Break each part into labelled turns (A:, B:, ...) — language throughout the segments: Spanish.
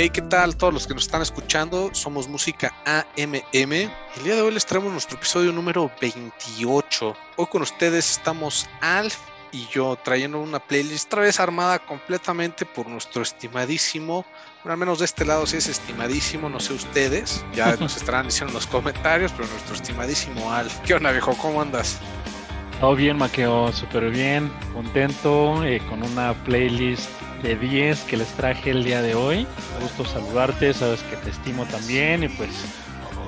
A: Hey, ¿qué tal todos los que nos están escuchando? Somos Música AMM. El día de hoy les traemos nuestro episodio número 28. Hoy con ustedes estamos Alf y yo trayendo una playlist otra vez armada completamente por nuestro estimadísimo, bueno, al menos de este lado sí es estimadísimo, no sé ustedes, ya nos estarán diciendo en los comentarios, pero nuestro estimadísimo Alf. ¿Qué onda viejo? ¿Cómo andas?
B: Todo bien, Maqueo, súper bien, contento, eh, con una playlist de 10 que les traje el día de hoy. Me gusto saludarte, sabes que te estimo también y pues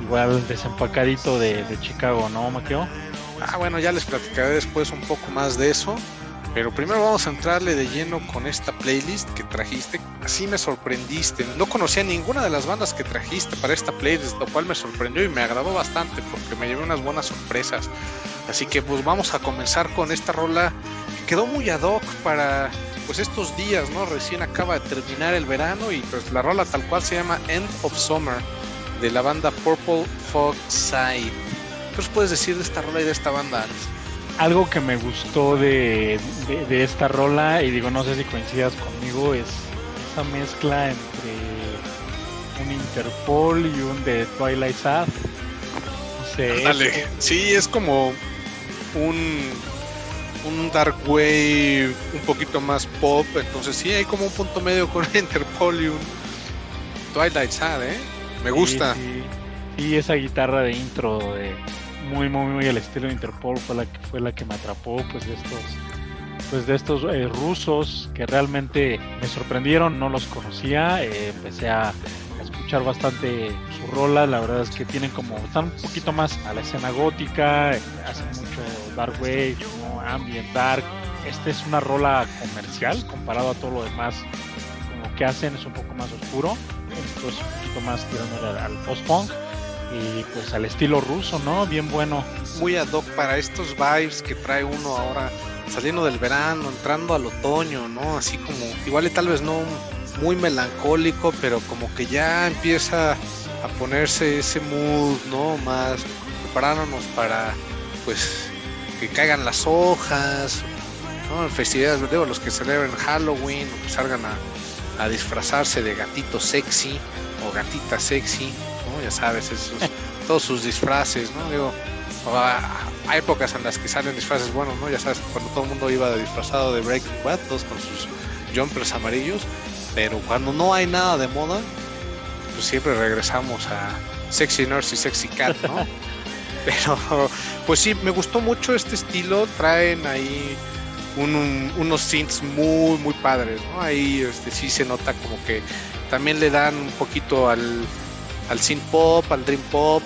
B: igual desempacadito de, Chicago, ¿no, Maqueo?
A: Ah, bueno, ya les platicaré después un poco más de eso. Pero primero vamos a entrarle de lleno con esta playlist que trajiste. Así me sorprendiste. No conocía ninguna de las bandas que trajiste para esta playlist, lo cual me sorprendió y me agradó bastante porque me llevé unas buenas sorpresas. Así que pues vamos a comenzar con esta rola que quedó muy ad hoc para pues estos días, ¿no? Recién acaba de terminar el verano y pues la rola tal cual se llama End of Summer de la banda Purple Fog Side. ¿Qué os puedes decir de esta rola y de esta banda,
B: Algo que me gustó de, de, esta rola, y digo, no sé si coincidas conmigo, es esa mezcla entre un Interpol y un de Twilight Sad.
A: No sé. Dale. Sí, es como un, un dark wave un poquito más pop, entonces sí hay como un punto medio con Interpol y un Twilight Sad, ¿eh? Me gusta.
B: Y esa guitarra de intro de muy muy muy el estilo de Interpol fue la que fue la que me atrapó pues de estos pues de estos eh, rusos que realmente me sorprendieron, no los conocía, eh, empecé a, escuchar bastante su rola, la verdad es que tienen como, están un poquito más a la escena gótica, eh, hacen mucho dark wave, ambient dark, esta es una rola comercial comparado a todo lo demás, como que hacen es un poco más oscuro, esto es un poquito más tirando al post-punk y pues al estilo ruso, ¿no? Bien bueno.
A: Muy ad hoc para estos vibes que trae uno ahora saliendo del verano, entrando al otoño, ¿no? Así como, igual y tal vez no muy melancólico, pero como que ya empieza a ponerse ese mood, ¿no? Más preparándonos para, pues, que caigan las hojas, ¿no? En festividades, digo, los que celebren Halloween o que salgan a, a disfrazarse de gatito sexy o gatita sexy, ya sabes, esos, todos sus disfraces, ¿no? Digo, hay épocas en las que salen disfraces buenos, ¿no? Ya sabes, cuando todo el mundo iba disfrazado de Breaking Bad, todos con sus jumpers amarillos, pero cuando no hay nada de moda, pues siempre regresamos a Sexy Nurse y Sexy Cat, ¿no? pero, pues sí, me gustó mucho este estilo, traen ahí unos synths muy, muy padres, ¿no? Ahí este, sí se nota como que también le dan un poquito al al synth pop, al dream pop.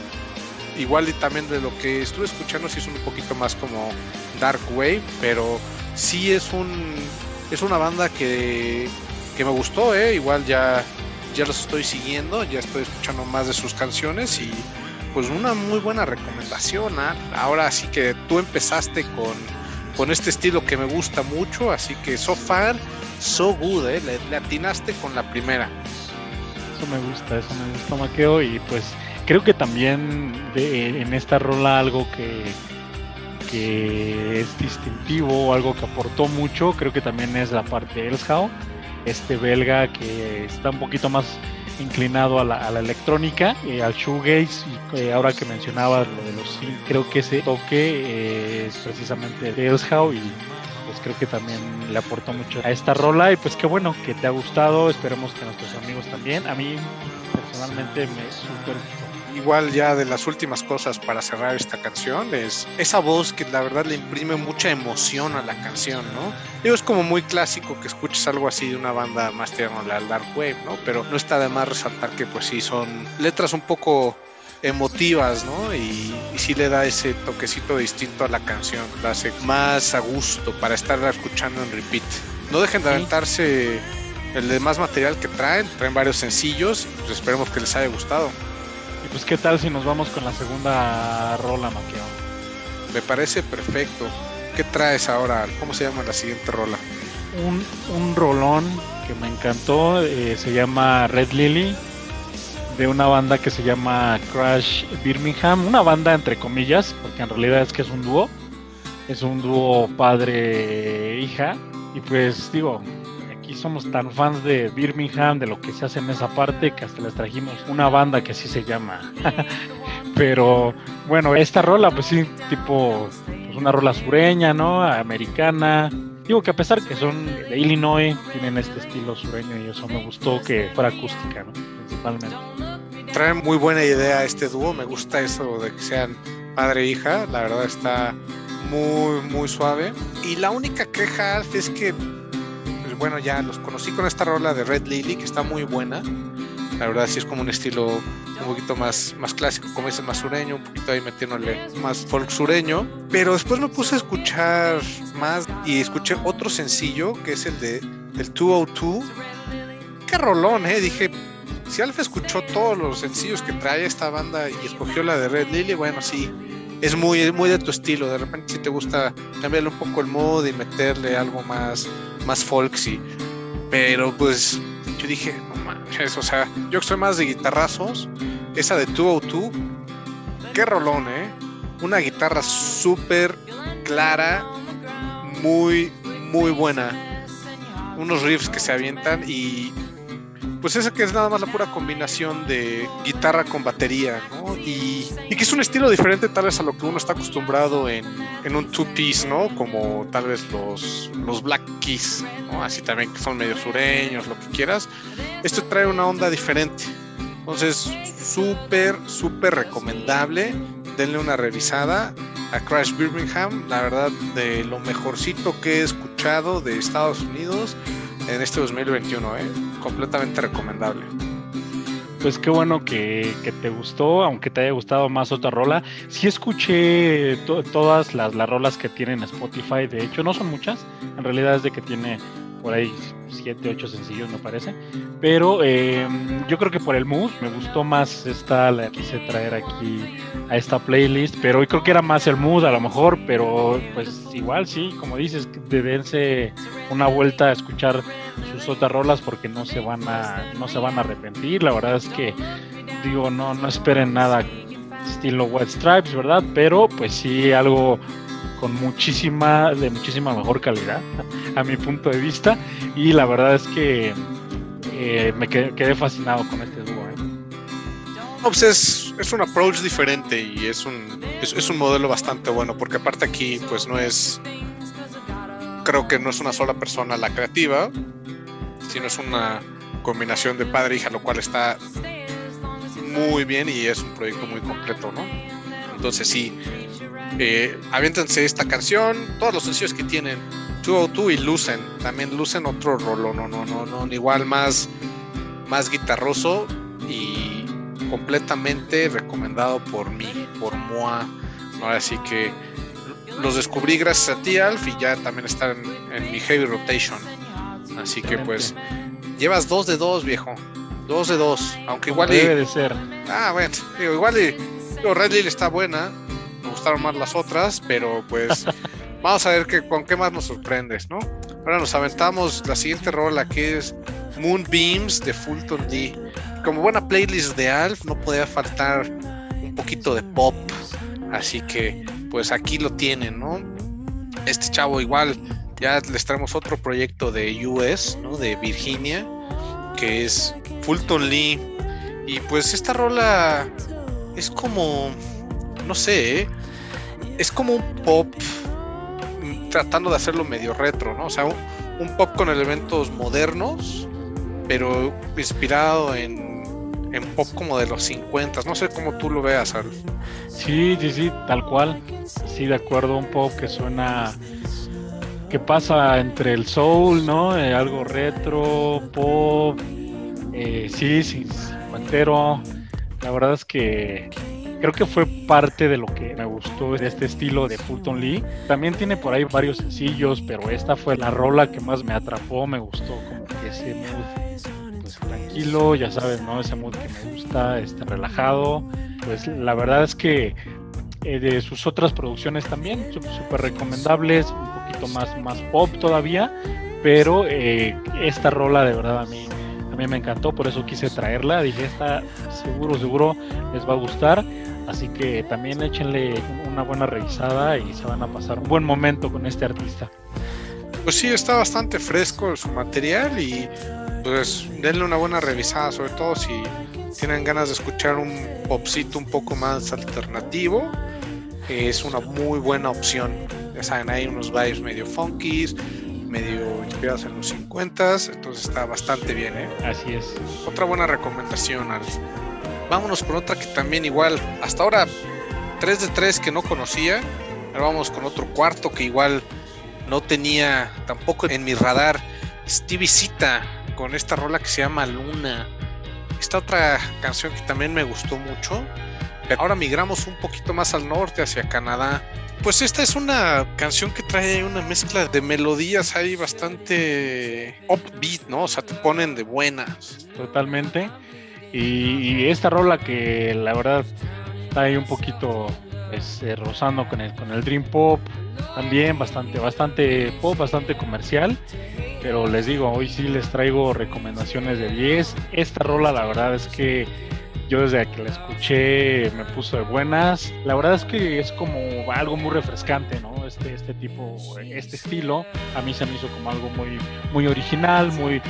A: Igual y también de lo que estuve escuchando sí es un poquito más como dark wave, pero sí es un es una banda que, que me gustó, ¿eh? igual ya ya los estoy siguiendo, ya estoy escuchando más de sus canciones y pues una muy buena recomendación. ¿ah? Ahora sí que tú empezaste con, con este estilo que me gusta mucho, así que so far, so good, ¿eh? le atinaste con la primera
B: me gusta, eso me gusta Maqueo y pues creo que también en esta rola algo que, que es distintivo, algo que aportó mucho, creo que también es la parte de Elshau, este belga que está un poquito más inclinado a la, electrónica, eh, al shoegaze y eh, ahora que mencionaba lo de los creo que ese toque eh, es precisamente de Elshau y pues creo que también le aportó mucho a esta rola y pues qué bueno que te ha gustado, esperemos que a nuestros amigos también, a mí personalmente me super
A: Igual ya de las últimas cosas para cerrar esta canción es esa voz que la verdad le imprime mucha emoción a la canción, ¿no? Digo, es como muy clásico que escuches algo así de una banda más tierna al Dark Wave, ¿no? Pero no está de más resaltar que pues sí son letras un poco emotivas, ¿no? Y, y, sí le da ese toquecito distinto a la canción, la hace más a gusto para estarla escuchando en repeat. No dejen de aventarse el demás material que traen, traen varios sencillos, pues esperemos que les haya gustado.
B: Pues qué tal si nos vamos con la segunda rola, Maqueo.
A: Me parece perfecto. ¿Qué traes ahora? ¿Cómo se llama la siguiente rola?
B: Un, un rolón que me encantó, eh, se llama Red Lily de una banda que se llama Crash Birmingham, una banda entre comillas, porque en realidad es que es un dúo, es un dúo padre-hija, y pues digo, aquí somos tan fans de Birmingham, de lo que se hace en esa parte, que hasta les trajimos una banda que así se llama. Pero bueno, esta rola, pues sí, tipo, pues una rola sureña, ¿no? Americana. Digo que a pesar que son de Illinois, tienen este estilo sureño y eso me gustó que fuera acústica, ¿no? Principalmente.
A: Trae muy buena idea este dúo, me gusta eso de que sean padre e hija, la verdad está muy, muy suave. Y la única queja, es que, bueno, ya los conocí con esta rola de Red Lily, que está muy buena. La verdad sí es como un estilo un poquito más, más clásico, como dice, más sureño, un poquito ahí metiéndole más folk sureño. Pero después me puse a escuchar más y escuché otro sencillo, que es el de el 202. Qué rolón, eh. Dije, si Alfa escuchó todos los sencillos que trae esta banda y escogió la de Red Lily, bueno, sí, es muy, muy de tu estilo. De repente, si te gusta cambiarle un poco el mood y meterle algo más, más folksy. Pero pues yo dije, no manches, o sea, yo que soy más de guitarrazos, esa de 202, qué rolón, ¿eh? Una guitarra súper clara, muy, muy buena. Unos riffs que se avientan y pues esa que es nada más la pura combinación de guitarra con batería, ¿no? Y, que es un estilo diferente tal vez a lo que uno está acostumbrado en, un two-piece, ¿no? Como tal vez los, los Black Keys, ¿no? Así también que son medio sureños, lo que quieras. Esto trae una onda diferente. Entonces, súper, súper recomendable. Denle una revisada a Crash Birmingham. La verdad, de lo mejorcito que he escuchado de Estados Unidos en este 2021, ¿eh? completamente recomendable.
B: Pues qué bueno que, te gustó, aunque te haya gustado más otra rola. Sí escuché todas las, las rolas que tienen Spotify, de hecho no son muchas, en realidad es de que tiene por ahí 7, 8 sencillos me parece. Pero eh, yo creo que por el mood me gustó más esta, la quise traer aquí a esta playlist, pero hoy creo que era más el mood a lo mejor, pero pues igual sí, como dices, dense una vuelta a escuchar sus otras rolas porque no se van a, no se van a arrepentir. La verdad es que digo, no, no esperen nada estilo White Stripes, ¿verdad? Pero pues sí algo con muchísima, de muchísima mejor calidad, a mi punto de vista. Y la verdad es que eh, me quedé, fascinado con este dúo. ¿eh?
A: Pues es, es, un approach diferente y es un, es, un modelo bastante bueno, porque aparte aquí, pues no es. Creo que no es una sola persona la creativa, sino es una combinación de padre e hija, lo cual está muy bien y es un proyecto muy completo, ¿no? Entonces sí, eh, aviéntense esta canción, todos los sencillos que tienen, 202 y Lucen, también Lucen otro rolo, no, no, no, no, igual más, más guitarroso y completamente recomendado por mí, por Moa, así que los descubrí gracias a ti, Alf, y ya también están en, mi heavy rotation. Así que pues llevas dos de dos, viejo. Dos de dos. Aunque igual.
B: Debe de ser.
A: Ah, bueno. Digo, igual y. Red Lily está buena gustaron más las otras, pero pues vamos a ver que, con qué más nos sorprendes, ¿no? Ahora nos aventamos la siguiente rola que es Moonbeams de Fulton D. Como buena playlist de Alf, no podía faltar un poquito de pop, así que pues aquí lo tienen, ¿no? Este chavo igual, ya les traemos otro proyecto de US, ¿no? De Virginia, que es Fulton Lee. Y pues esta rola es como, no sé, ¿eh? Es como un pop tratando de hacerlo medio retro, ¿no? O sea, un, pop con elementos modernos, pero inspirado en, pop como de los 50. No sé cómo tú lo veas, Al.
B: Sí, sí, sí, tal cual. Sí, de acuerdo, un pop que suena que pasa entre el soul, ¿no? Eh, algo retro, pop, eh, sí, sí, cincuentero. La verdad es que creo que fue parte de lo que me gustó de este estilo de Fulton Lee. También tiene por ahí varios sencillos, pero esta fue la rola que más me atrapó, me gustó como que ese mood pues, tranquilo, ya sabes, ¿no? Ese mood que me gusta, este relajado. Pues la verdad es que eh, de sus otras producciones también, súper recomendables, un poquito más, más pop todavía, pero eh, esta rola de verdad a mí, a mí me encantó, por eso quise traerla, dije, esta seguro, seguro les va a gustar. Así que también échenle una buena revisada y se van a pasar un buen momento con este artista.
A: Pues sí, está bastante fresco su material y pues denle una buena revisada, sobre todo si tienen ganas de escuchar un popcito un poco más alternativo, es una muy buena opción. Ya saben, hay unos vibes medio funkies, medio inspirados en los 50, entonces está bastante bien. ¿eh?
B: Así es.
A: Otra buena recomendación, Alf. Vámonos con otra que también igual, hasta ahora 3 de 3 que no conocía, ahora vamos con otro cuarto que igual no tenía tampoco en mi radar. Stevie Cita con esta rola que se llama Luna. Esta otra canción que también me gustó mucho. Ahora migramos un poquito más al norte, hacia Canadá. Pues esta es una canción que trae una mezcla de melodías ahí bastante upbeat, ¿no? O sea, te ponen de buenas.
B: Totalmente. Y, esta rola que la verdad está ahí un poquito pues, eh, rozando con el, con el Dream Pop, también bastante, bastante pop, bastante comercial. Pero les digo, hoy sí les traigo recomendaciones de 10. Esta rola la verdad es que yo desde que la escuché me puso de buenas. La verdad es que es como algo muy refrescante, ¿no? Este, este tipo, este estilo, a mí se me hizo como algo muy, muy original, muy,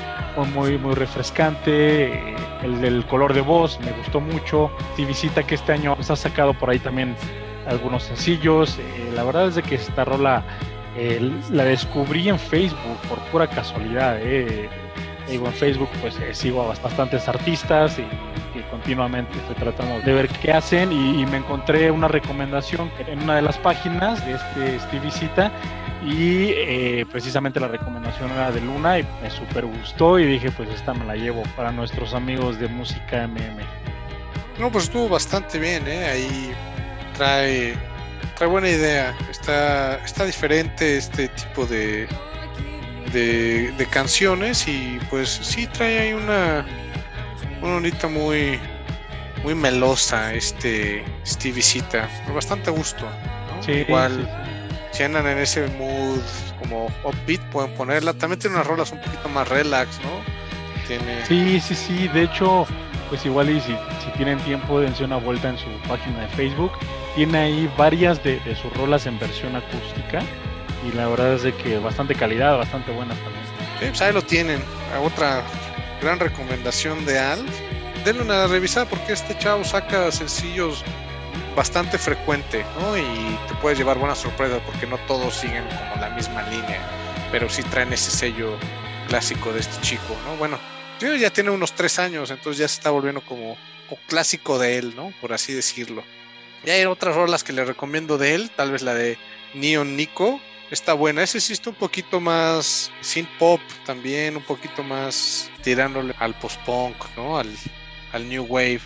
B: muy, muy refrescante. El del color de voz me gustó mucho. Y visita que este año se ha sacado por ahí también algunos sencillos. Eh, la verdad es de que esta rola la descubrí en Facebook por pura casualidad. Eh. Digo, en Facebook pues eh, sigo a bastantes artistas y, continuamente estoy tratando de ver qué hacen y, me encontré una recomendación en una de las páginas de este Stevie Cita y eh, precisamente la recomendación era de Luna y me super gustó y dije pues esta me la llevo para nuestros amigos de música MM.
A: No, pues estuvo bastante bien, ¿eh? ahí trae trae buena idea. Está, está diferente este tipo de, de, canciones y pues sí trae ahí una, una bonita muy, muy melosa este Stevie Cita. Bastante gusto. Igual si andan en ese mood como upbeat pueden ponerla. También tiene unas rolas un poquito más relax, ¿no?
B: Tiene... Sí, sí, sí. De hecho, pues igual y si, si tienen tiempo dense una vuelta en su página de Facebook tiene ahí varias de, sus rolas en versión acústica y la verdad es de que bastante calidad, bastante buena también.
A: Sí, pues ahí lo tienen. Otra gran recomendación de Al. Denle una revisada porque este chavo saca sencillos bastante frecuente, ¿no? Y te puedes llevar buenas sorpresas porque no todos siguen como la misma línea, pero sí traen ese sello clásico de este chico, ¿no? Bueno, ya tiene unos tres años, entonces ya se está volviendo como, clásico de él, ¿no? Por así decirlo. Y hay otras rolas que le recomiendo de él, tal vez la de Neon Nico. Está buena, ese sí está un poquito más synth pop también, un poquito más tirándole al post-punk, ¿no? Al, al new wave.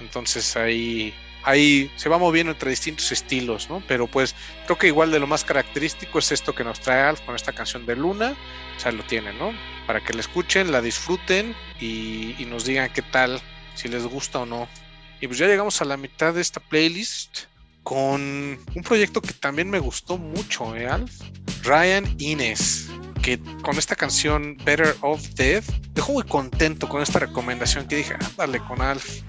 A: Entonces ahí ahí se va moviendo entre distintos estilos, ¿no? Pero pues creo que igual de lo más característico es esto que nos trae Alf con esta canción de Luna, o sea, lo tienen, ¿no? Para que la escuchen, la disfruten y, y nos digan qué tal, si les gusta o no. Y pues ya llegamos a la mitad de esta playlist con un proyecto que también me gustó mucho, ¿eh, Alf? Ryan Innes, que con esta canción Better of Death, dejó muy contento con esta recomendación que dije, ándale con Alf.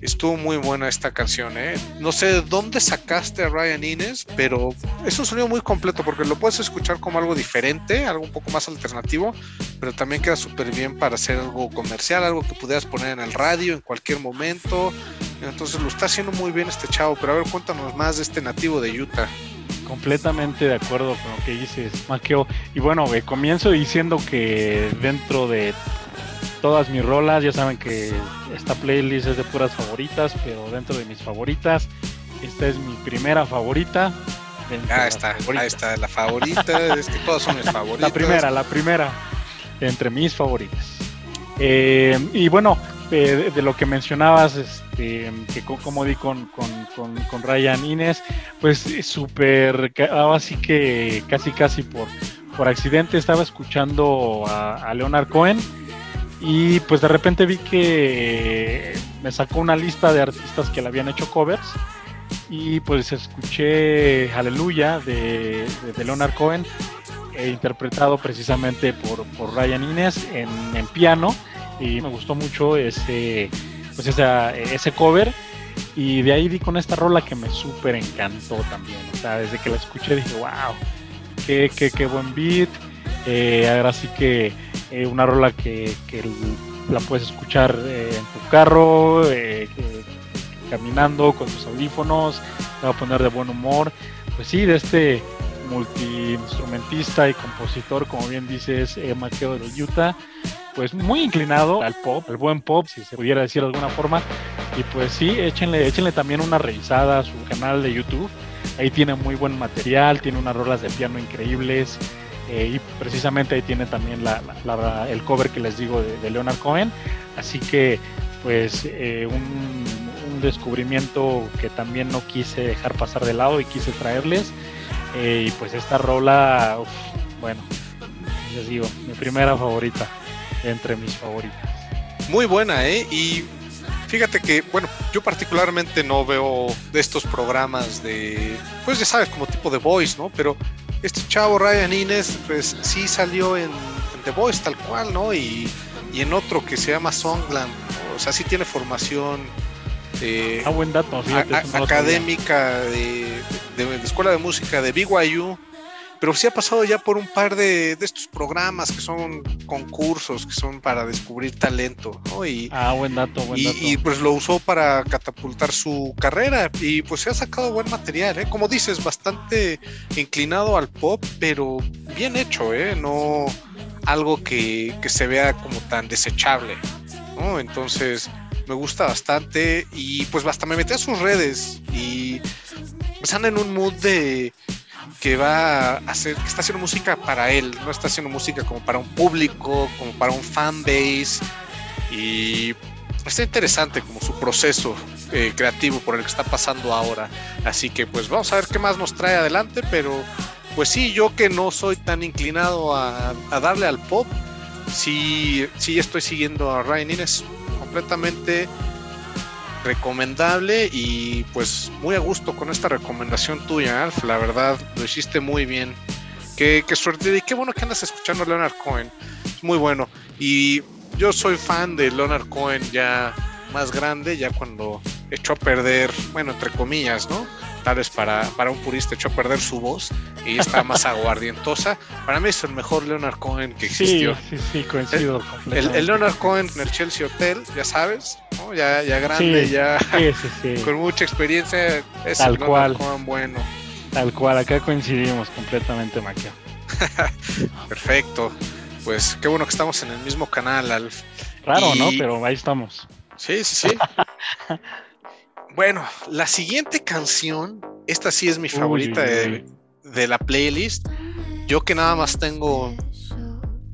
A: Estuvo muy buena esta canción, ¿eh? No sé de dónde sacaste a Ryan Innes, pero es un sonido muy completo porque lo puedes escuchar como algo diferente, algo un poco más alternativo, pero también queda súper bien para hacer algo comercial, algo que pudieras poner en el radio en cualquier momento. Entonces lo está haciendo muy bien este chavo, pero a ver, cuéntanos más de este nativo de Utah
B: completamente de acuerdo con lo que dices, Maqueo. Y bueno, comienzo diciendo que dentro de todas mis rolas. Ya saben que esta playlist es de puras favoritas, pero dentro de mis favoritas, esta es mi primera favorita.
A: Ah, está, ahí está, la favorita, es que todas son mis favoritas.
B: La primera, la primera, entre mis favoritas. Eh, y bueno, eh, de, lo que mencionabas, este, que como di con, con, con, Ryan Inés, pues súper, así que casi casi por, por accidente estaba escuchando a, Leonard Cohen y pues de repente vi que me sacó una lista de artistas que le habían hecho covers. Y pues escuché Aleluya de, de, Leonard Cohen, e interpretado precisamente por, por Ryan Innes en, en, piano. Y me gustó mucho ese, pues ese cover. Y de ahí di con esta rola que me súper encantó también. O sea, desde que la escuché dije, wow, qué, qué, qué buen beat Eh, ahora sí que eh, una rola que, que, la puedes escuchar eh, en tu carro, caminando con tus audífonos, te va a poner de buen humor. Pues sí, de este multi-instrumentista y compositor, como bien dices, eh, Maqueo de Utah, pues muy inclinado al pop, al buen pop, si se pudiera decir de alguna forma. Y pues sí, échenle, échenle también una revisada a su canal de YouTube. Ahí tiene muy buen material, tiene unas rolas de piano increíbles. Eh, y precisamente ahí tiene también la, el cover que les digo de, Leonard Cohen. Así que, pues, eh, un, un, descubrimiento que también no quise dejar pasar de lado y quise traerles. Eh, y pues esta rola, bueno, les digo, mi primera favorita entre mis favoritas.
A: Muy buena, ¿eh? Y fíjate que, bueno, yo particularmente no veo de estos programas de, pues ya sabes, como tipo de Voice, ¿no? Pero este chavo Ryan Innes, pues sí salió en, The Voice tal cual, ¿no? Y, y, en otro que se llama Songland, o sea, sí tiene formación.
B: Eh, ah, buen dato,
A: académica de, de, escuela de música de BYU, pero sí ha pasado ya por un par de, estos programas que son concursos, que son para descubrir talento, ¿no? Y,
B: ah, buen dato, buen dato.
A: Y, pues lo usó para catapultar su carrera y pues se ha sacado buen material, ¿eh? Como dices, bastante inclinado al pop, pero bien hecho, ¿eh? No algo que, que se vea como tan desechable, ¿no? Entonces me gusta bastante y pues hasta me metí a sus redes y están en un mood de que va a hacer, que está haciendo música para él, no está haciendo música como para un público, como para un fan base. Y está interesante como su proceso eh, creativo por el que está pasando ahora. Así que pues vamos a ver qué más nos trae adelante, pero pues sí, yo que no soy tan inclinado a, darle al pop, sí, sí estoy siguiendo a Ryan Innes completamente recomendable y pues muy a gusto con esta recomendación tuya, Alf. La verdad, lo hiciste muy bien. Qué, qué suerte y qué bueno que andas escuchando a Leonard Cohen. Muy bueno. Y yo soy fan de Leonard Cohen ya más grande, ya cuando echó a perder, bueno, entre comillas, ¿no? Para, para un purista echó a perder su voz y está más aguardientosa. Para mí es el mejor Leonard Cohen que existió.
B: Sí, sí, sí, coincido.
A: El, el, Leonard Cohen en el Chelsea Hotel, ya sabes, ¿no? ya, ya grande, ya con mucha experiencia. Es
B: Tal el cual.
A: Cohen bueno.
B: Tal cual, acá coincidimos completamente, Maquia.
A: Perfecto. Pues qué bueno que estamos en el mismo canal, Alf.
B: Raro, ¿no? Pero ahí estamos.
A: Sí, sí, sí. Bueno, la siguiente canción, esta sí es mi favorita de, la playlist. Yo que nada más tengo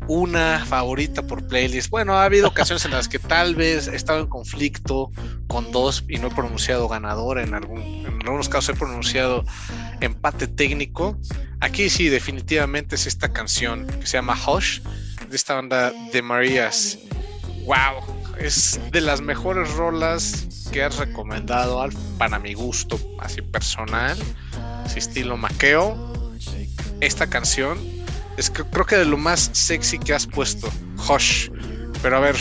A: una favorita por playlist. Bueno, ha habido ocasiones en las que tal vez he estado en conflicto con dos y no he pronunciado ganador. En, algún, en algunos casos he pronunciado empate técnico. Aquí sí, definitivamente es esta canción que se llama Hush, de esta banda de Marías. ¡Wow! Es de las mejores rolas que has recomendado, para mi gusto, así personal, así estilo maqueo. Esta canción es que creo que de lo más sexy que has puesto, Hush. Pero a ver,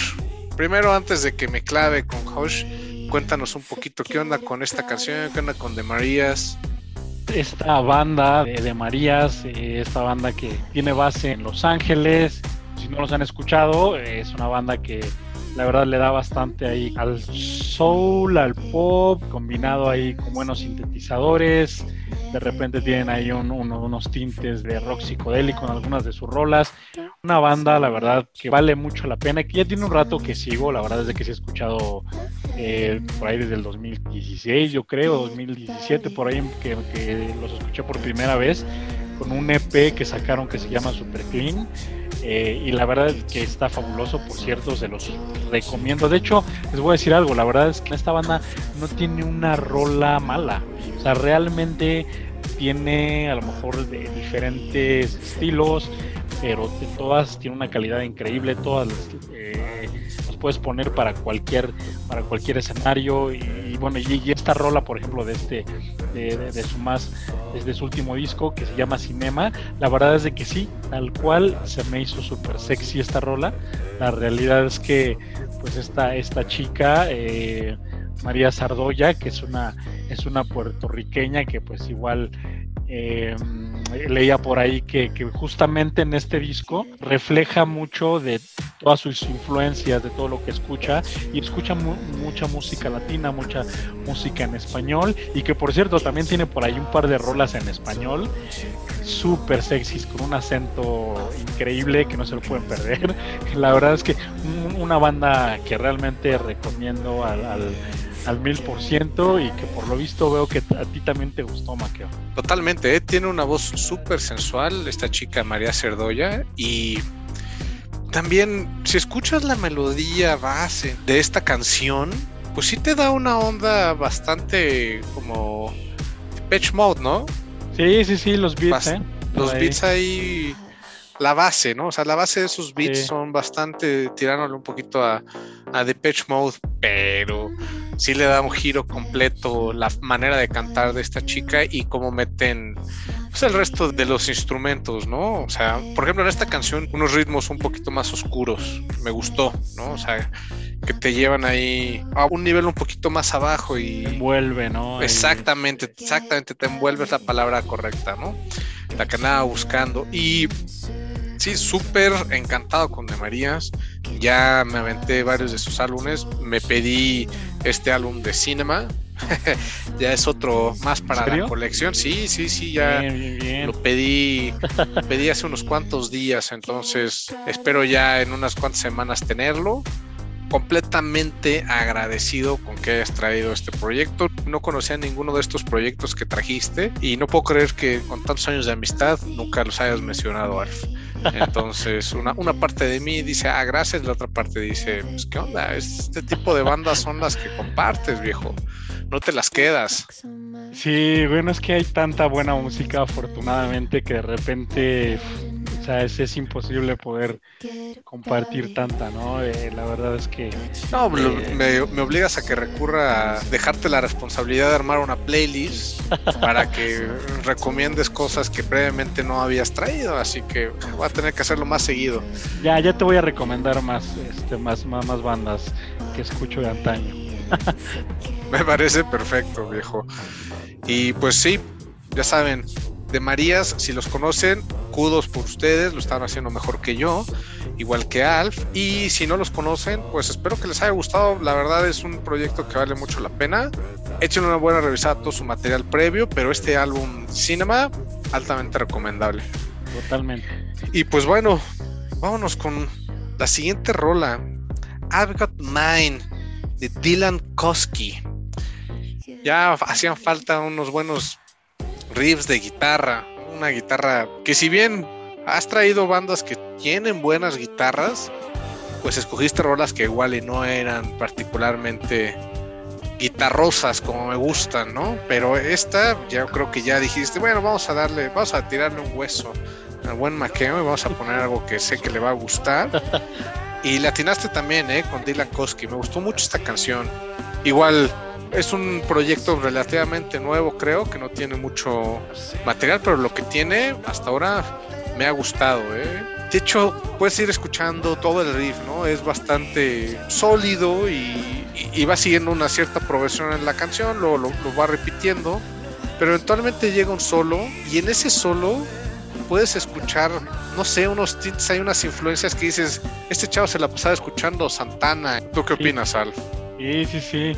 A: primero antes de que me clave con Hush, cuéntanos un poquito qué onda con esta canción, qué onda con De Marías.
B: Esta banda de, Marías, eh, esta banda que tiene base en Los Ángeles, si no los han escuchado, es una banda que la verdad le da bastante ahí al soul, al pop, combinado ahí con buenos sintetizadores. De repente tienen ahí unos tintes de rock psicodélico en algunas de sus rolas. Una banda, la verdad, que vale mucho la pena. Que ya tiene un rato que sigo, la verdad, desde que sí he escuchado eh, por ahí desde el 2016, yo creo, 2017, por ahí que, que los escuché por primera vez con un EP que sacaron que se llama Super Clean. Eh, y la verdad es que está fabuloso, por cierto, se los recomiendo. De hecho, les voy a decir algo, la verdad es que esta banda no tiene una rola mala. O sea, realmente tiene a lo mejor de diferentes estilos, pero de todas tiene una calidad increíble, todas eh, las puedes poner para cualquier, para cualquier escenario. Y, bueno, y, esta rola, por ejemplo, de este, de, su más, desde su último disco, que se llama Cinema, la verdad es de que sí, tal cual se me hizo súper sexy esta rola. La realidad es que, pues esta, esta chica, eh, María Sardoya, que es una, es una puertorriqueña que pues igual... Eh, leía por ahí que, justamente en este disco refleja mucho de todas sus influencias, de todo lo que escucha, y escucha mucha música latina, mucha música en español, y que por cierto también tiene por ahí un par de rolas en español, súper sexys, con un acento increíble que no se lo pueden perder. La verdad es que una banda que realmente recomiendo al mil por ciento y que por lo visto veo que a ti también te gustó, Maqueo.
A: Totalmente, ¿eh? tiene una voz súper sensual esta chica María Cerdoya y también si escuchas la melodía base de esta canción, pues sí te da una onda bastante como Pitch Mode, ¿no?
B: Sí, sí, sí, los beats, ¿eh?
A: Los beats ahí la base, ¿no? O sea, la base de esos beats son bastante tirándole un poquito a, a Depeche Mode, pero sí le da un giro completo la manera de cantar de esta chica y cómo meten pues, el resto de los instrumentos, ¿no? O sea, por ejemplo, en esta canción, unos ritmos un poquito más oscuros, me gustó, ¿no? O sea, que te llevan ahí a un nivel un poquito más abajo y...
B: envuelve, ¿no?
A: Exactamente, exactamente, te envuelve es la palabra correcta, ¿no? La que andaba buscando. Y sí, súper encantado con De Marías. Ya me aventé varios de sus álbumes. Me pedí este álbum de Cinema. ya es otro más para la colección. Sí, sí, sí, ya lo pedí, pedí hace unos cuantos días. Entonces espero ya en unas cuantas semanas tenerlo completamente agradecido con que hayas traído este proyecto. No conocía ninguno de estos proyectos que trajiste y no puedo creer que con tantos años de amistad nunca los hayas mencionado, Alf. Entonces, una, una parte de mí dice, ah, gracias, la otra parte dice, pues, ¿qué onda? Este tipo de bandas son las que compartes, viejo. No te las quedas.
B: Sí, bueno, es que hay tanta buena música, afortunadamente, que de repente o sea, es, imposible poder compartir tanta, ¿no? Eh, la verdad es que...
A: No, eh, me, me, obligas a que recurra a dejarte la responsabilidad de armar una playlist para que recomiendes cosas que previamente no habías traído, así que voy a tener que hacerlo más seguido.
B: Ya, ya te voy a recomendar más, este, más, más, más bandas que escucho de antaño.
A: me parece perfecto, viejo. Y pues sí, ya saben, de Marías, si los conocen, kudos por ustedes, lo están haciendo mejor que yo, igual que Alf. Y si no los conocen, pues espero que les haya gustado. La verdad es un proyecto que vale mucho la pena. Echen una buena revisada a todo su material previo, pero este álbum Cinema, altamente recomendable.
B: Totalmente.
A: Y pues bueno, vámonos con la siguiente rola. I've Got Mine de Dylan Koski. Ya hacían falta unos buenos riffs de guitarra, una guitarra que si bien has traído bandas que tienen buenas guitarras, pues escogiste rolas que igual y no eran particularmente guitarrosas como me gustan, ¿no? Pero esta ya creo que ya dijiste, bueno, vamos a darle, vamos a tirarle un hueso al buen maqueo y vamos a poner algo que sé que le va a gustar. Y la atinaste también, ¿eh? Con Dylan Koski. Me gustó mucho esta canción. Igual es un proyecto relativamente nuevo, creo, que no tiene mucho material, pero lo que tiene hasta ahora me ha gustado. ¿eh? De hecho, puedes ir escuchando todo el riff, ¿no? Es bastante sólido y, va siguiendo una cierta progresión en la canción, lo, lo, va repitiendo, pero eventualmente llega un solo y en ese solo puedes escuchar, no sé, unos tints, hay unas influencias que dices, este chavo se la pasaba escuchando Santana. ¿Tú qué opinas, Alf?
B: Sí, sí, sí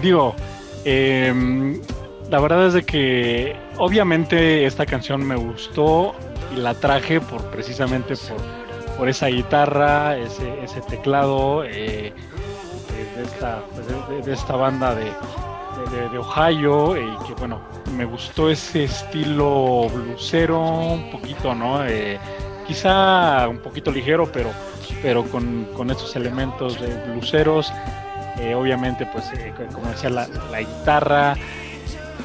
B: digo, em, la verdad es de que obviamente esta canción me gustó y la traje por precisamente por, por esa guitarra, ese, ese teclado eh, de, esta, pues, de, esta, banda de, de, Ohio y que bueno, me gustó ese estilo blusero un poquito, ¿no? Eh, quizá un poquito ligero, pero, pero con, con estos elementos de bluseros eh, obviamente, pues, eh, como decía, la, guitarra,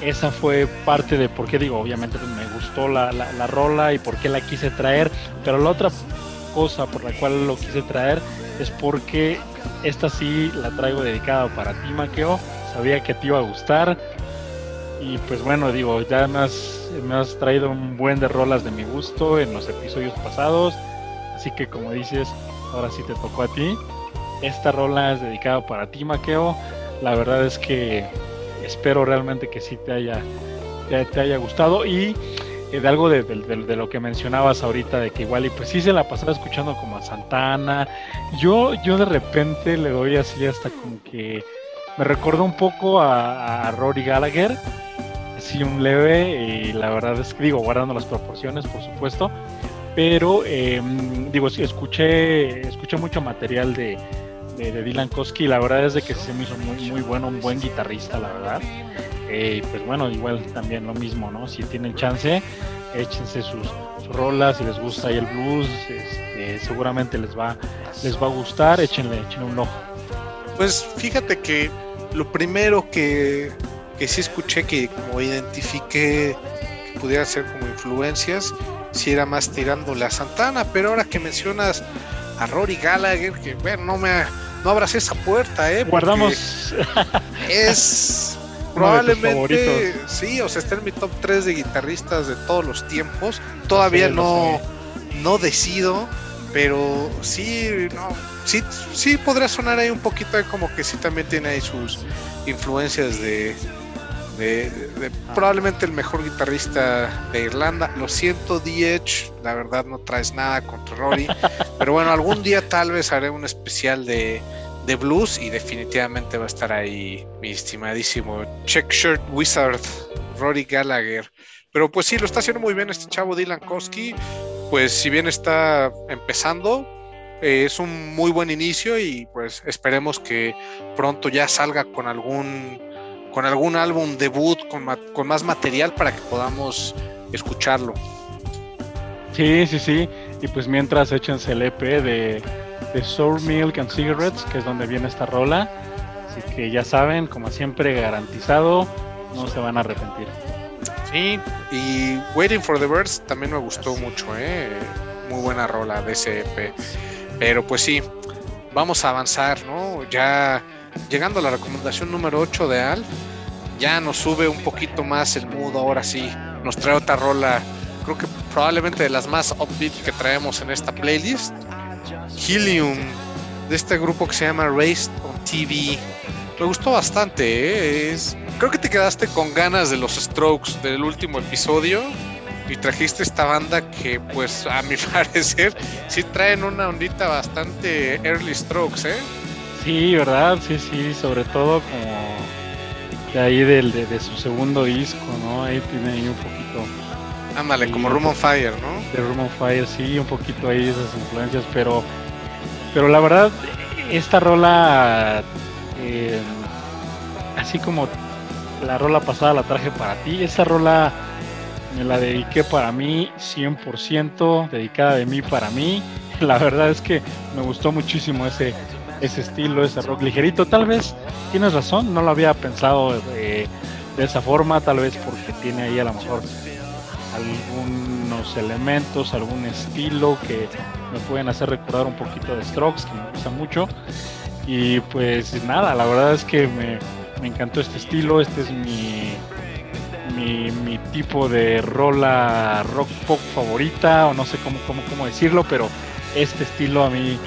B: esa fue parte de por qué digo, obviamente pues, me gustó la, la, rola y por qué la quise traer, pero la otra cosa por la cual lo quise traer es porque esta sí la traigo dedicada para ti, Maqueo, sabía que te iba a gustar y pues bueno, digo, ya me has, me has traído un buen de rolas de mi gusto en los episodios pasados, así que como dices, ahora sí te tocó a ti. Esta rola es dedicada para ti, Maqueo. La verdad es que espero realmente que sí te haya, te, haya gustado. Y eh, de algo de, lo que mencionabas ahorita, de que igual y pues sí se la pasaba escuchando como a Santana. Yo, yo de repente le doy así hasta como que me recordó un poco a, a Rory Gallagher, así un leve, y la verdad es que digo, guardando las proporciones, por supuesto, pero em, digo, sí, escuché, escuché mucho material de, de, Dylan Koski, la verdad es de que se me hizo muy, muy bueno, un buen guitarrista, la verdad. Eh, pues bueno, igual también lo mismo, ¿no? Si tienen chance, échense sus, rolas, si les gusta ahí el blues, este, seguramente les va, les va a gustar, échenle, échenle un ojo.
A: Pues fíjate que lo primero que, que sí escuché que como identifiqué que pudiera ser como influencias, si era más tirándole a Santana, pero ahora que mencionas a Rory Gallagher, que bueno, no me no abras esa puerta, eh.
B: Guardamos.
A: Es probablemente sí, o sea, está en mi top 3 de guitarristas de todos los tiempos. Todavía no, no decido, pero sí, no, sí, sí podría sonar ahí un poquito como que sí también tiene ahí sus influencias de, de, probablemente el mejor guitarrista de Irlanda. Lo siento, DH, la verdad no traes nada contra Rory, pero bueno, algún día tal vez haré un especial de, de blues y definitivamente va a estar ahí mi estimadísimo Check Shirt Wizard, Rory Gallagher. Pero pues sí, lo está haciendo muy bien este chavo Dylan Koski. Pues si bien está empezando, eh, es un muy buen inicio y pues esperemos que pronto ya salga con algún con algún álbum debut, con, con más material para que podamos escucharlo.
B: Sí, sí, sí. Y pues mientras échense el EP de, de Sour Milk and Cigarettes, que es donde viene esta rola. Así que ya saben, como siempre, garantizado, no se van a arrepentir.
A: Sí, y Waiting for the Birds también me gustó mucho, ¿eh? Muy buena rola de ese EP. Pero pues sí, vamos a avanzar, ¿no? Ya llegando a la recomendación número 8 de Al, ya nos sube un poquito más el mood, ahora sí, nos trae otra rola, creo que probablemente de las más upbeat que traemos en esta playlist, Helium, de este grupo que se llama Race on TV. Me gustó bastante, ¿eh? es, creo que te quedaste con ganas de los Strokes del último episodio y trajiste esta banda que pues a mi parecer sí traen una ondita bastante early Strokes, ¿eh?
B: Sí, ¿verdad? Sí, sí, sobre todo como de ahí del, de, su segundo disco, ¿no? Ahí tiene ahí un poquito.
A: Ándale, como Room on Fire, ¿no?
B: De Room on Fire, sí, un poquito ahí esas influencias, pero, pero la verdad, esta rola, eh, así como la rola pasada la traje para ti, esa rola me la dediqué para mí, 100%, dedicada de mí para mí. La verdad es que me gustó muchísimo ese, ese estilo, ese rock ligerito. Tal vez tienes razón, no lo había pensado de, esa forma, tal vez porque tiene ahí a lo mejor algunos elementos, algún estilo que me pueden hacer recordar un poquito de Strokes, que me gusta mucho. Y pues nada, la verdad es que me, me encantó este estilo, este es mi, mi, mi, tipo de rola rock pop favorita, o no sé cómo, cómo, cómo decirlo, pero este estilo a mí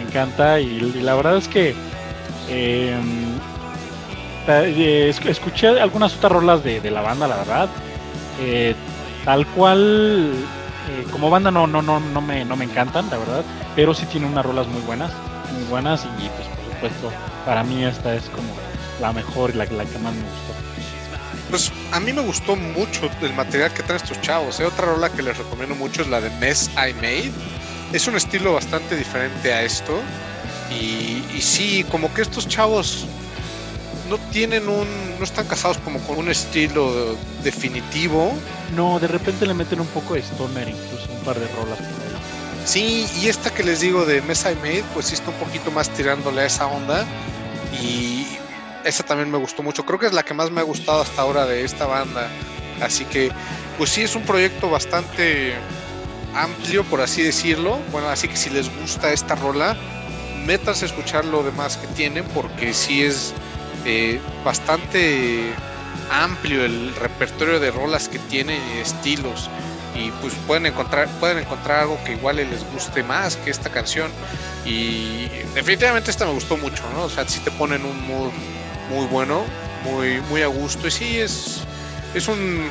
B: encanta y, la verdad es que em, eh, escuché algunas otras rolas de, la banda, la verdad. Eh, tal cual, eh, como banda no, no, no, no, me, no me encantan, la verdad, pero sí tiene unas rolas muy buenas, muy buenas y pues por supuesto para mí esta es como la mejor y la, la que más me gustó.
A: Pues a mí me gustó mucho el material que traen estos chavos. Otra rola que les recomiendo mucho es la de Mess I Made es un estilo bastante diferente a esto. Y, y, sí, como que estos chavos no tienen un. no están casados como con un estilo definitivo.
B: No, de repente le meten un poco de stoner, incluso un par de rolas
A: Sí, y esta que les digo de Mesa I Made, pues sí está un poquito más tirándole a esa onda. Y esa también me gustó mucho. Creo que es la que más me ha gustado hasta ahora de esta banda. Así que, pues sí, es un proyecto bastante amplio, por así decirlo. Bueno, así que si les gusta esta rola, métanse a escuchar lo demás que tienen, porque sí es eh, bastante amplio el repertorio de rolas que tienen y estilos. Y pues pueden encontrar, pueden encontrar algo que igual les guste más que esta canción. Y definitivamente esta me gustó mucho, ¿no? O sea, si te ponen un mood muy bueno, muy, muy a gusto. Y sí, es, es un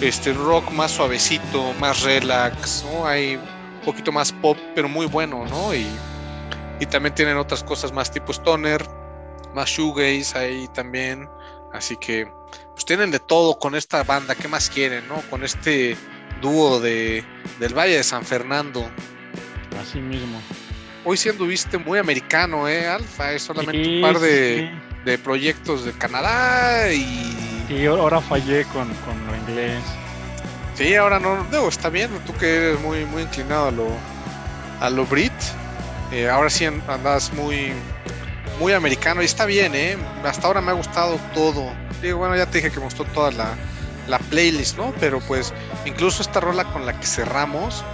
A: este rock más suavecito, más relax, ¿no? Hay un poquito más pop, pero muy bueno, ¿no? Y, y también tienen otras cosas más tipo stoner, más shoegaze ahí también. Así que pues tienen de todo con esta banda, ¿qué más quieren, no? Con este dúo de, del Valle de San Fernando.
B: Así mismo.
A: Hoy sí anduviste muy americano, ¿eh, Alfa? Es solamente un par de, de, proyectos de Canadá y...
B: Y ahora fallé con, con lo inglés.
A: Sí, ahora no, no, está bien, tú que eres muy, muy inclinado a lo, a lo Brit, eh, ahora sí andas muy, muy americano y está bien, ¿eh? Hasta ahora me ha gustado todo. Digo, bueno, ya te dije que me gustó toda la, la playlist, ¿no? Pero pues incluso esta rola con la que cerramos,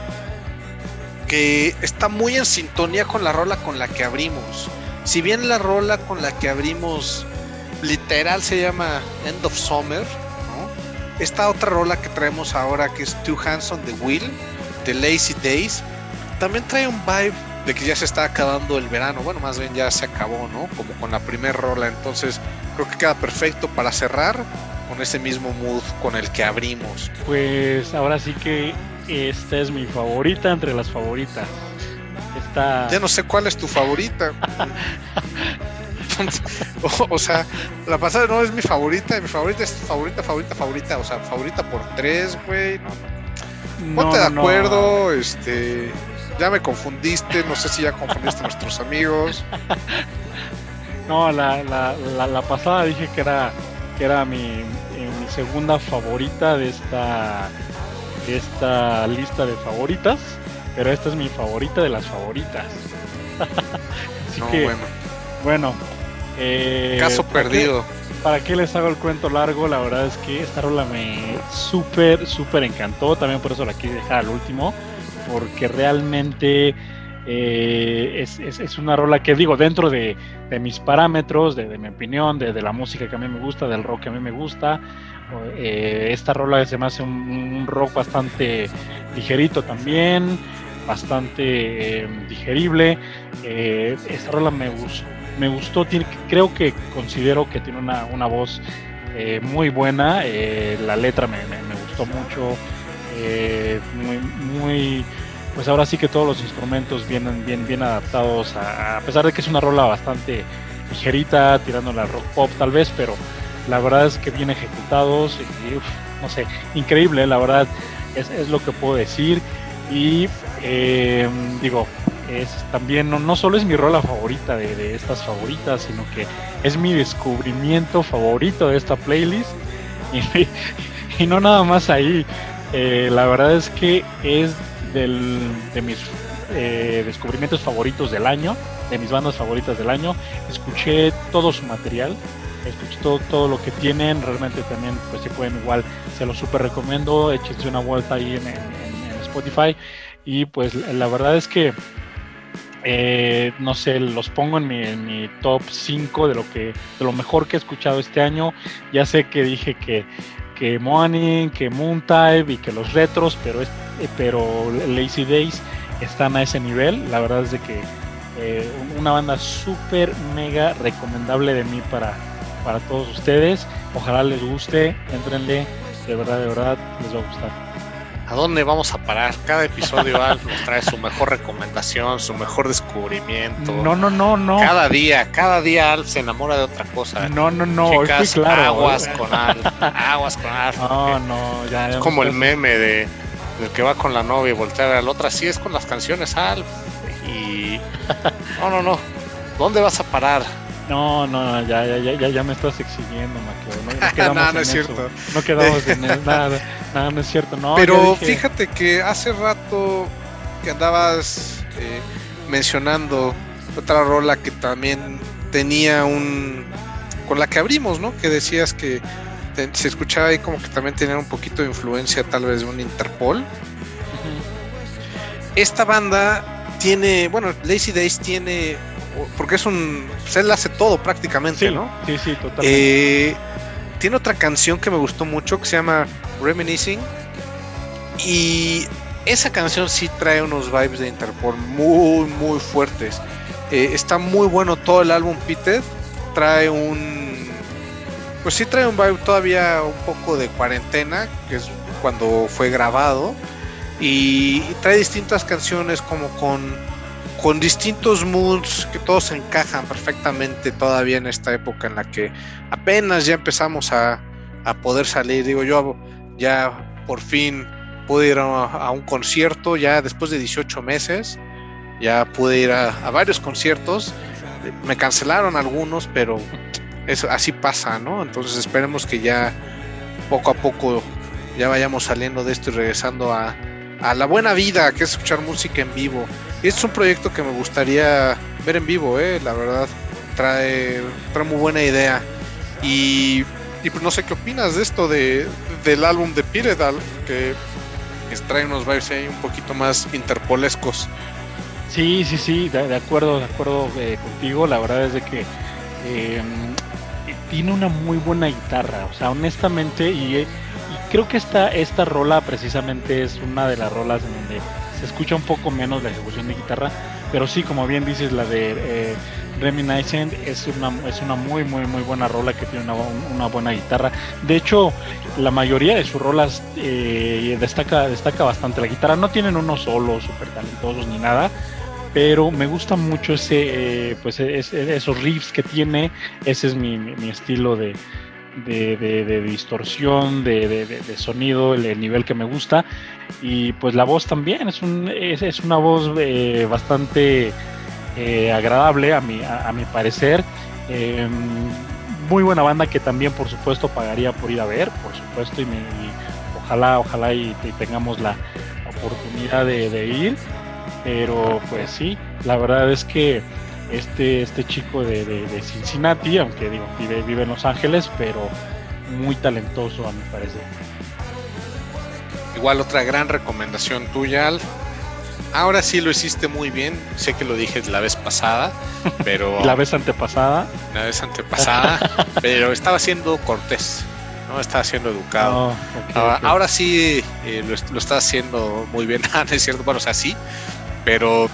A: que está muy en sintonía con la rola con la que abrimos. Si bien la rola con la que abrimos literal se llama End of Summer, ¿no? Esta otra rola que traemos ahora que es Two Hands on the Wheel, de Lazy Days, también trae un vibe de que ya se está acabando el verano. Bueno, más bien ya se acabó, ¿no? Como con la primera rola. Entonces creo que queda perfecto para cerrar con ese mismo mood con el que abrimos.
B: Pues ahora sí que esta es mi favorita entre las favoritas. Esta...
A: Ya no sé cuál es tu favorita. o, sea, la pasada no es mi favorita, mi favorita es favorita, favorita, favorita, o sea, favorita por tres, güey. No, Ponte de acuerdo, este ya me confundiste, no sé si ya confundiste a nuestros amigos.
B: No, la, la, la, pasada dije que era, que era mi, eh, mi segunda favorita de esta, de esta lista de favoritas, pero esta es mi favorita de las favoritas. Así que, bueno, bueno
A: eh, caso perdido.
B: ¿Para qué les hago el cuento largo? La verdad es que esta rola me súper, súper encantó. También por eso la quise dejar al último porque realmente eh, es, una rola que digo, dentro de, mis parámetros, de, mi opinión, de, la música que a mí me gusta, del rock que a mí me gusta, eh, esta rola se me hace un, rock bastante ligerito también, bastante eh, digerible. esta rola me gustó, me gustó tiene, creo que considero que tiene una, una voz muy buena, la letra me, me gustó mucho eh, muy, muy, pues ahora sí que todos los instrumentos vienen bien, bien adaptados, a, pesar de que es una rola bastante ligerita, tirando la rock pop tal vez, pero la verdad es que bien ejecutados y, no sé, increíble, la verdad es, es lo que puedo decir. Y eh, digo, es también no, no, solo es mi rola favorita de, de, estas favoritas, sino que es mi descubrimiento favorito de esta playlist y, no nada más ahí, eh, la verdad es que es del, de mis eh, descubrimientos favoritos del año, de mis bandas favoritas del año. Escuché todo su material, escuché todo, todo lo que tienen. Realmente también, pues si pueden, igual se lo super recomiendo. Échense una vuelta ahí en, Spotify. Y pues la verdad es que. Eh, no sé, los pongo en mi, top 5 de lo que de lo mejor que he escuchado este año. Ya sé que dije que que Morning, que Moontype y que los retros, pero, es, eh, pero Lazy Days están a ese nivel. La verdad es de que eh, una banda súper mega recomendable de mí para, para todos ustedes. Ojalá les guste, entrenle, de verdad, de verdad, les va a gustar.
A: ¿A dónde vamos a parar? Cada episodio Alf nos trae su mejor recomendación, su mejor descubrimiento.
B: No, no, no, no.
A: Cada día, cada día Alf se enamora de otra cosa.
B: No, no, no. Chicas, claro,
A: aguas con Alf. Aguas con Alf.
B: No, no, ya.
A: Es como el meme de del que va con la novia y voltea a ver a la otra. Sí, es con las canciones Alf. Y. No, no, no. ¿Dónde vas a parar?
B: No, no, ya, ya, ya, ya me estás exigiendo,
A: Maqueo. No, no, es cierto.
B: No quedamos en nada, nada, no es cierto. No,
A: Pero fíjate que hace rato que andabas eh, mencionando otra rola que también tenía un. con la que abrimos, ¿no? Que decías que se escuchaba ahí como que también tenía un poquito de influencia, tal vez, de un Interpol. Esta banda tiene. Bueno, Lazy Days tiene porque es un. Pues él hace todo prácticamente, ¿no?
B: Sí, sí, totalmente.
A: Eh, tiene otra canción que me gustó mucho que se llama Reminiscing. Y esa canción sí trae unos vibes de Interpol muy, muy fuertes. Eh, está muy bueno todo el álbum Peter. Trae un. Pues sí trae un vibe todavía un poco de cuarentena, que es cuando fue grabado y trae distintas canciones como con, con distintos moods que todos encajan perfectamente todavía en esta época en la que apenas ya empezamos a, a poder salir. Digo, yo ya por fin pude ir a, un concierto ya después de 18 meses. Ya pude ir a, varios conciertos. Me cancelaron algunos, pero así pasa, ¿no? Entonces esperemos que ya poco a poco ya vayamos saliendo de esto y regresando a, a la buena vida, que es escuchar música en vivo. Es un proyecto que me gustaría ver en vivo, ¿eh? la verdad. Trae, trae muy buena idea. Y, y pues no sé qué opinas de esto de, del álbum de Piredal, que trae unos vibes ahí un poquito más interpolescos.
B: Sí, sí, sí, de, acuerdo, de acuerdo eh, contigo. La verdad es de que em, tiene una muy buena guitarra. O sea, honestamente, y, creo que esta, esta rola precisamente es una de las rolas en donde se escucha un poco menos la ejecución de guitarra. Pero sí, como bien dices, la de eh, Reminiscent es una, es una muy, muy, muy buena rola que tiene una, buena guitarra. De hecho, la mayoría de sus rolas eh, destaca, destaca bastante. La guitarra no tienen unos solos súper talentosos ni nada, pero me gusta mucho ese, eh, pues esos riffs que tiene. Ese es mi, estilo de, de, distorsión, de, sonido, el, nivel que me gusta. Y pues la voz también, es, un, es, una voz eh, bastante eh, agradable a mi, a, mi parecer. Em, muy buena banda que también por supuesto pagaría por ir a ver, por supuesto, y, ojalá, ojalá y, tengamos la oportunidad de, ir. Pero pues sí, la verdad es que este, este chico de, Cincinnati, aunque digo, vive, vive en Los Ángeles, pero muy talentoso a mi parecer.
A: Igual otra gran recomendación tuya, Alf, ahora sí lo hiciste muy bien. Sé que lo dije la vez pasada, pero.
B: la vez antepasada.
A: La vez antepasada, pero estaba siendo cortés, ¿no? Estaba siendo educado. Oh, ahora, sí eh, lo, lo, está haciendo muy bien, ah, es cierto? Bueno, o sea, sí, pero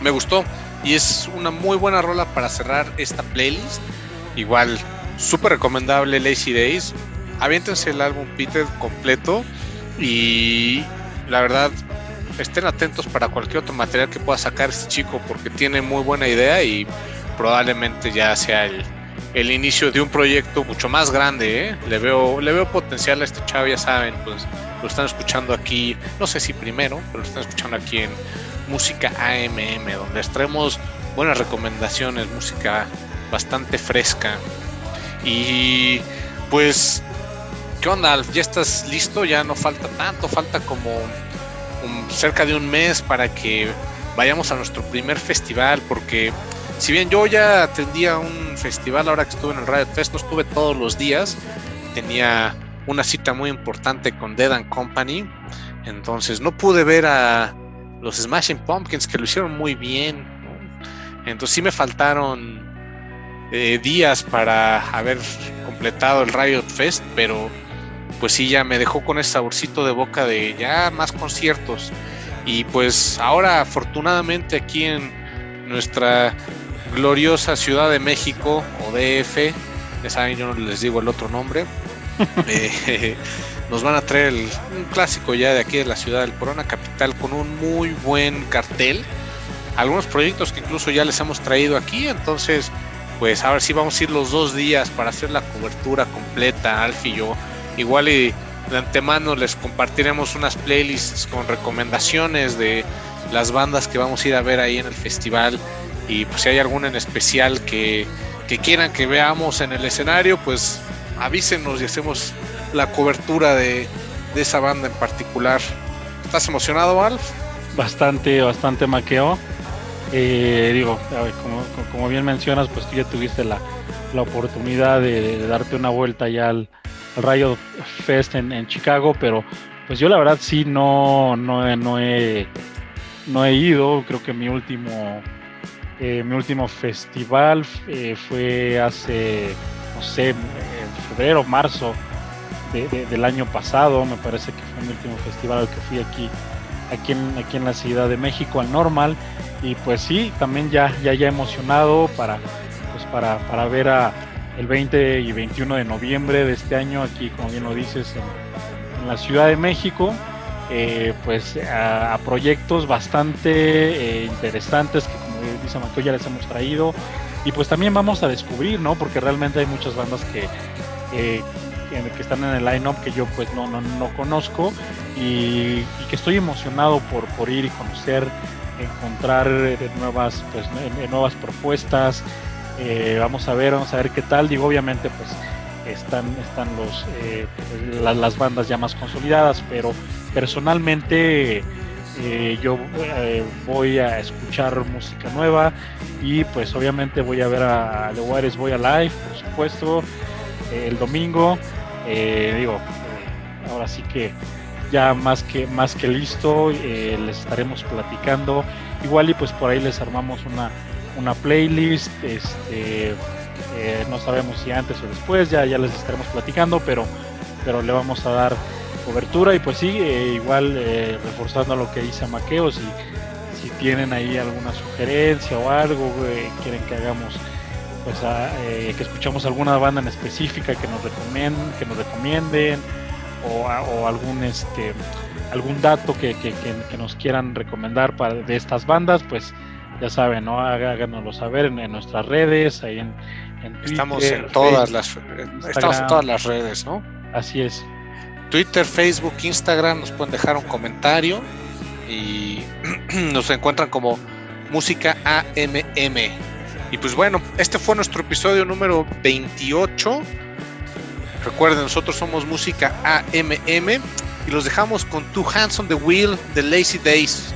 A: me gustó. Y es una muy buena rola para cerrar esta playlist. Igual, súper recomendable Lazy Days. Aviéntense el álbum Peter completo. Y la verdad, estén atentos para cualquier otro material que pueda sacar este chico porque tiene muy buena idea y probablemente ya sea el, el inicio de un proyecto mucho más grande. ¿eh? Le, veo, le veo potencial a este chavo, ya saben, pues lo están escuchando aquí, no sé si primero, pero lo están escuchando aquí en Música AMM, donde extraemos buenas recomendaciones, música bastante fresca. Y pues, ¿qué onda? ¿Ya estás listo? Ya no falta tanto, falta como cerca de un mes para que vayamos a nuestro primer festival, porque si bien yo ya atendía un festival ahora que estuve en el Radio Fest, no estuve todos los días, tenía una cita muy importante con Dead and Company, entonces no pude ver a los Smashing Pumpkins que lo hicieron muy bien, entonces sí me faltaron eh, días para haber completado el Riot Fest, pero pues sí, ya me dejó con ese saborcito de boca de ya más conciertos. Y pues ahora afortunadamente aquí en nuestra gloriosa Ciudad de México o DF, ya saben, yo no les digo el otro nombre, eh, nos van a traer un clásico ya de aquí de la ciudad del Corona Capital con un muy buen cartel. Algunos proyectos que incluso ya les hemos traído aquí, entonces pues a ver si vamos a ir los dos días para hacer la cobertura completa, Alf y yo Igual y de antemano les compartiremos unas playlists con recomendaciones de las bandas que vamos a ir a ver ahí en el festival. Y pues si hay alguna en especial que, quieran que veamos en el escenario, pues avísenos y hacemos la cobertura de, esa banda en particular. ¿Estás emocionado, Alf?
B: Bastante, bastante maqueo. Eh, digo, como, bien mencionas, pues tú ya tuviste la, oportunidad de, darte una vuelta ya al, Rayo Fest en, Chicago, pero pues yo la verdad sí no, no, no, he, no he ido, creo que mi último, eh, mi último festival eh, fue hace, no sé, en febrero, marzo del año pasado, me parece que fue mi último festival al que fui aquí, aquí en, aquí en la Ciudad de México, al normal, y pues sí, también ya, ya, ya emocionado para, pues para, para ver el 20 y 21 de noviembre de este año, aquí como bien lo dices, en, en la Ciudad de México, eh, pues a, proyectos bastante interesantes que como dice Mateo ya les hemos traído. Y pues también vamos a descubrir, ¿no? Porque realmente hay muchas bandas que, que están en el line-up que yo pues no, no, no conozco y, que estoy emocionado por, por ir y conocer, encontrar nuevas, pues, nuevas propuestas. Eh, vamos a ver, vamos a ver qué tal. Digo, obviamente pues están, están los, eh, las bandas ya más consolidadas, pero personalmente eh, yo voy a escuchar música nueva y pues obviamente voy a ver a The Warriors Voy a Live, por supuesto, el domingo. Digo, ahora sí que ya más que más que listo, eh, les estaremos platicando. Igual y pues por ahí les armamos una, una playlist, este eh, no sabemos si antes o después, ya, ya les estaremos platicando, pero, pero le vamos a dar cobertura y pues sí, eh, igual reforzando lo que dice Maqueo, si, si tienen ahí alguna sugerencia o algo, quieren que hagamos pues que escuchamos alguna banda en específica que nos recomienden, que nos recomienden o, algún este algún dato que, nos quieran recomendar para, de estas bandas, pues ya saben, ¿no? Háganoslo saber en, nuestras redes, ahí en,
A: Twitter, Estamos en todas las estamos en todas las redes, ¿no?
B: Así es.
A: Twitter, Facebook, Instagram, nos pueden dejar un comentario y nos encuentran como Música AMM. Y pues bueno, este fue nuestro episodio número 28 Recuerden, nosotros somos música AMM y los dejamos con Two Hands on the Wheel de Lazy Days.